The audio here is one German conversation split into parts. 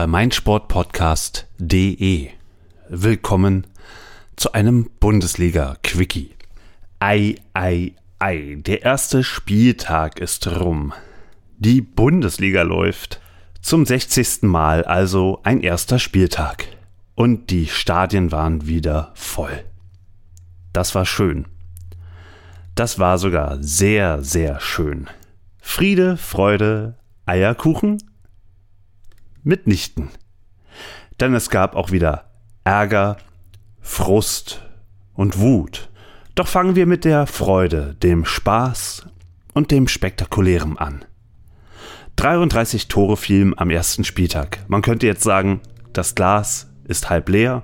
bei meinsportpodcast.de. Willkommen zu einem Bundesliga-Quickie. Ei, ei, ei, der erste Spieltag ist rum. Die Bundesliga läuft. Zum 60. Mal also ein erster Spieltag. Und die Stadien waren wieder voll. Das war schön. Das war sogar sehr, sehr schön. Friede, Freude, Eierkuchen mitnichten. Denn es gab auch wieder Ärger, Frust und Wut. Doch fangen wir mit der Freude, dem Spaß und dem Spektakulären an. 33 Tore fielen am ersten Spieltag. Man könnte jetzt sagen, das Glas ist halb leer,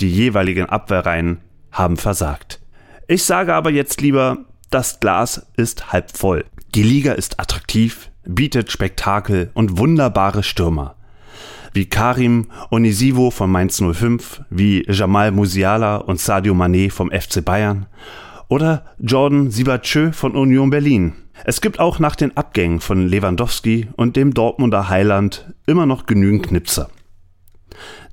die jeweiligen Abwehrreihen haben versagt. Ich sage aber jetzt lieber, das Glas ist halb voll. Die Liga ist attraktiv, bietet Spektakel und wunderbare Stürmer wie Karim Onisivo von Mainz 05, wie Jamal Musiala und Sadio Mané vom FC Bayern oder Jordan Sibachö von Union Berlin. Es gibt auch nach den Abgängen von Lewandowski und dem Dortmunder Heiland immer noch genügend Knipser.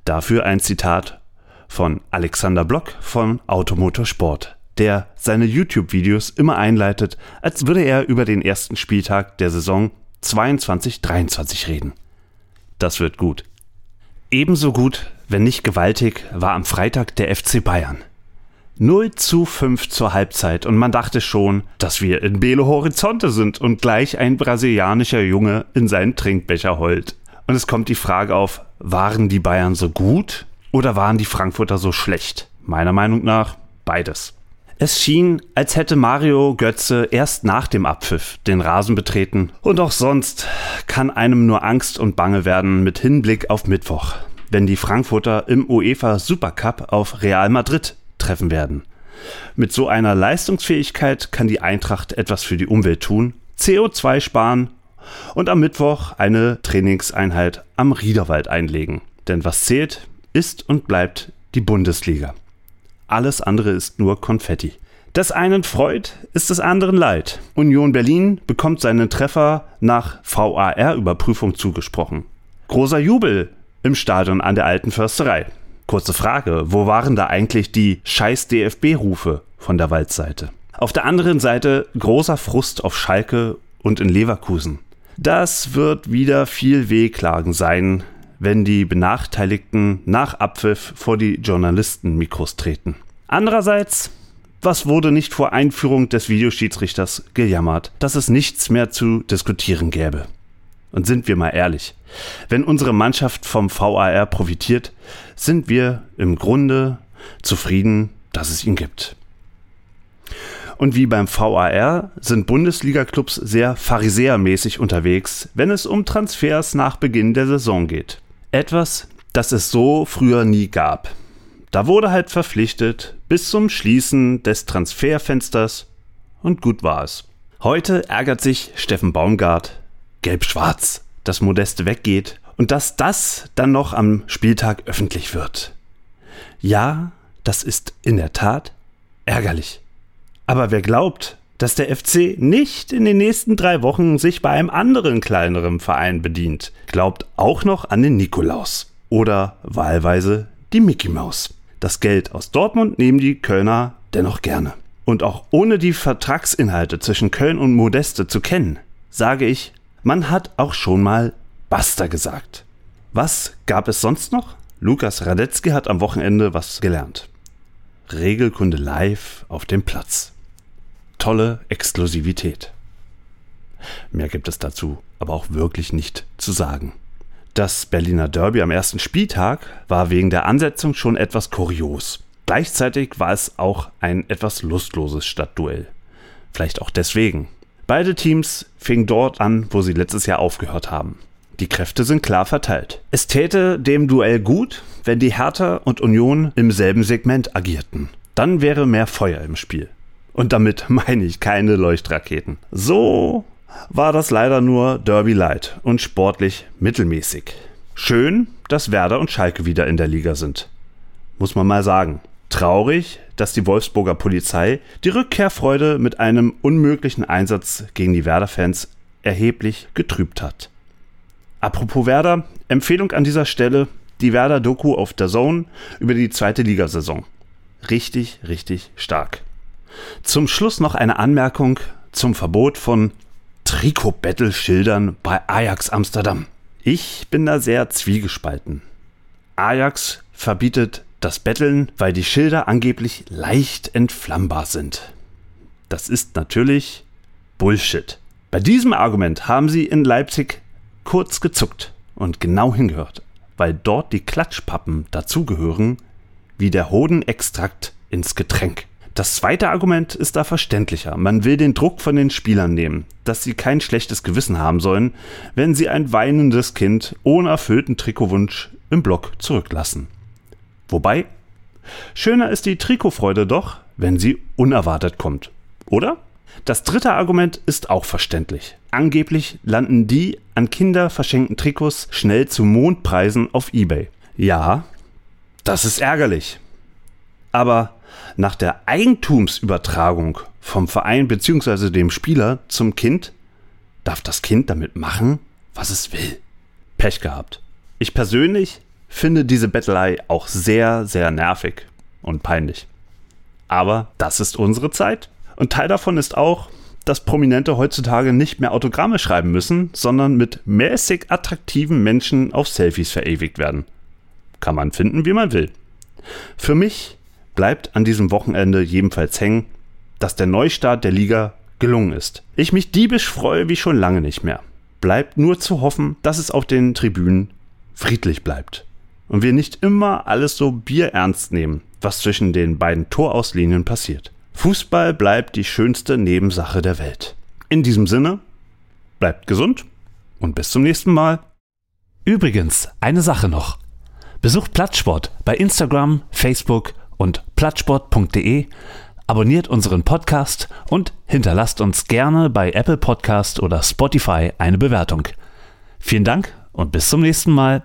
Dafür ein Zitat von Alexander Block von Automotorsport, der seine YouTube-Videos immer einleitet, als würde er über den ersten Spieltag der Saison 22-23 reden. Das wird gut. Ebenso gut, wenn nicht gewaltig, war am Freitag der FC Bayern. 0 zu 5 zur Halbzeit und man dachte schon, dass wir in Belo Horizonte sind und gleich ein brasilianischer Junge in seinen Trinkbecher heult. Und es kommt die Frage auf, waren die Bayern so gut oder waren die Frankfurter so schlecht? Meiner Meinung nach beides. Es schien, als hätte Mario Götze erst nach dem Abpfiff den Rasen betreten. Und auch sonst kann einem nur Angst und Bange werden mit Hinblick auf Mittwoch, wenn die Frankfurter im UEFA Supercup auf Real Madrid treffen werden. Mit so einer Leistungsfähigkeit kann die Eintracht etwas für die Umwelt tun, CO2 sparen und am Mittwoch eine Trainingseinheit am Riederwald einlegen. Denn was zählt, ist und bleibt die Bundesliga. Alles andere ist nur Konfetti. Das einen freut, ist des anderen leid. Union Berlin bekommt seinen Treffer nach VAR-Überprüfung zugesprochen. Großer Jubel im Stadion an der alten Försterei. Kurze Frage, wo waren da eigentlich die scheiß DFB-Rufe von der Waldseite? Auf der anderen Seite großer Frust auf Schalke und in Leverkusen. Das wird wieder viel Wehklagen sein, wenn die Benachteiligten nach Abpfiff vor die Journalistenmikros treten. Andererseits, was wurde nicht vor Einführung des Videoschiedsrichters gejammert, dass es nichts mehr zu diskutieren gäbe? Und sind wir mal ehrlich, wenn unsere Mannschaft vom VAR profitiert, sind wir im Grunde zufrieden, dass es ihn gibt. Und wie beim VAR sind Bundesliga-Clubs sehr pharisäermäßig unterwegs, wenn es um Transfers nach Beginn der Saison geht. Etwas, das es so früher nie gab. Da wurde halt verpflichtet bis zum Schließen des Transferfensters und gut war es. Heute ärgert sich Steffen Baumgart gelb-schwarz, dass Modeste weggeht und dass das dann noch am Spieltag öffentlich wird. Ja, das ist in der Tat ärgerlich. Aber wer glaubt, dass der FC nicht in den nächsten drei Wochen sich bei einem anderen kleineren Verein bedient, glaubt auch noch an den Nikolaus oder wahlweise die Mickey Maus. Das Geld aus Dortmund nehmen die Kölner dennoch gerne. Und auch ohne die Vertragsinhalte zwischen Köln und Modeste zu kennen, sage ich, man hat auch schon mal Basta gesagt. Was gab es sonst noch? Lukas Radetzky hat am Wochenende was gelernt. Regelkunde live auf dem Platz. Tolle Exklusivität. Mehr gibt es dazu aber auch wirklich nicht zu sagen. Das Berliner Derby am ersten Spieltag war wegen der Ansetzung schon etwas kurios. Gleichzeitig war es auch ein etwas lustloses Stadtduell. Vielleicht auch deswegen. Beide Teams fingen dort an, wo sie letztes Jahr aufgehört haben. Die Kräfte sind klar verteilt. Es täte dem Duell gut, wenn die Hertha und Union im selben Segment agierten. Dann wäre mehr Feuer im Spiel. Und damit meine ich keine Leuchtraketen. So war das leider nur Derby Light und sportlich mittelmäßig. Schön, dass Werder und Schalke wieder in der Liga sind. Muss man mal sagen. Traurig, dass die Wolfsburger Polizei die Rückkehrfreude mit einem unmöglichen Einsatz gegen die Werder-Fans erheblich getrübt hat. Apropos Werder, Empfehlung an dieser Stelle, die Werder-Doku auf der Zone über die zweite Ligasaison. Richtig, richtig stark. Zum Schluss noch eine Anmerkung zum Verbot von Trikot-Battle-Schildern bei Ajax Amsterdam. Ich bin da sehr zwiegespalten. Ajax verbietet das Betteln, weil die Schilder angeblich leicht entflammbar sind. Das ist natürlich Bullshit. Bei diesem Argument haben sie in Leipzig kurz gezuckt und genau hingehört, weil dort die Klatschpappen dazugehören, wie der Hodenextrakt ins Getränk. Das zweite Argument ist da verständlicher. Man will den Druck von den Spielern nehmen, dass sie kein schlechtes Gewissen haben sollen, wenn sie ein weinendes Kind ohne erfüllten Trikotwunsch im Block zurücklassen. Wobei, schöner ist die Trikotfreude doch, wenn sie unerwartet kommt. Oder? Das dritte Argument ist auch verständlich. Angeblich landen die an Kinder verschenkten Trikots schnell zu Mondpreisen auf eBay. Ja, das ist ärgerlich. Aber nach der Eigentumsübertragung vom Verein bzw. dem Spieler zum Kind darf das Kind damit machen, was es will. Pech gehabt. Ich persönlich finde diese Bettelei auch sehr, sehr nervig und peinlich. Aber das ist unsere Zeit. Und Teil davon ist auch, dass Prominente heutzutage nicht mehr Autogramme schreiben müssen, sondern mit mäßig attraktiven Menschen auf Selfies verewigt werden. Kann man finden, wie man will. Für mich bleibt an diesem Wochenende jedenfalls hängen, dass der Neustart der Liga gelungen ist. Ich mich diebisch freue wie schon lange nicht mehr. Bleibt nur zu hoffen, dass es auf den Tribünen friedlich bleibt. Und wir nicht immer alles so bierernst nehmen, was zwischen den beiden Torauslinien passiert. Fußball bleibt die schönste Nebensache der Welt. In diesem Sinne, bleibt gesund und bis zum nächsten Mal. Übrigens, eine Sache noch. Besucht Platzsport bei Instagram, Facebook und plattsport.de, abonniert unseren Podcast und hinterlasst uns gerne bei Apple Podcast oder Spotify eine Bewertung. Vielen Dank und bis zum nächsten Mal.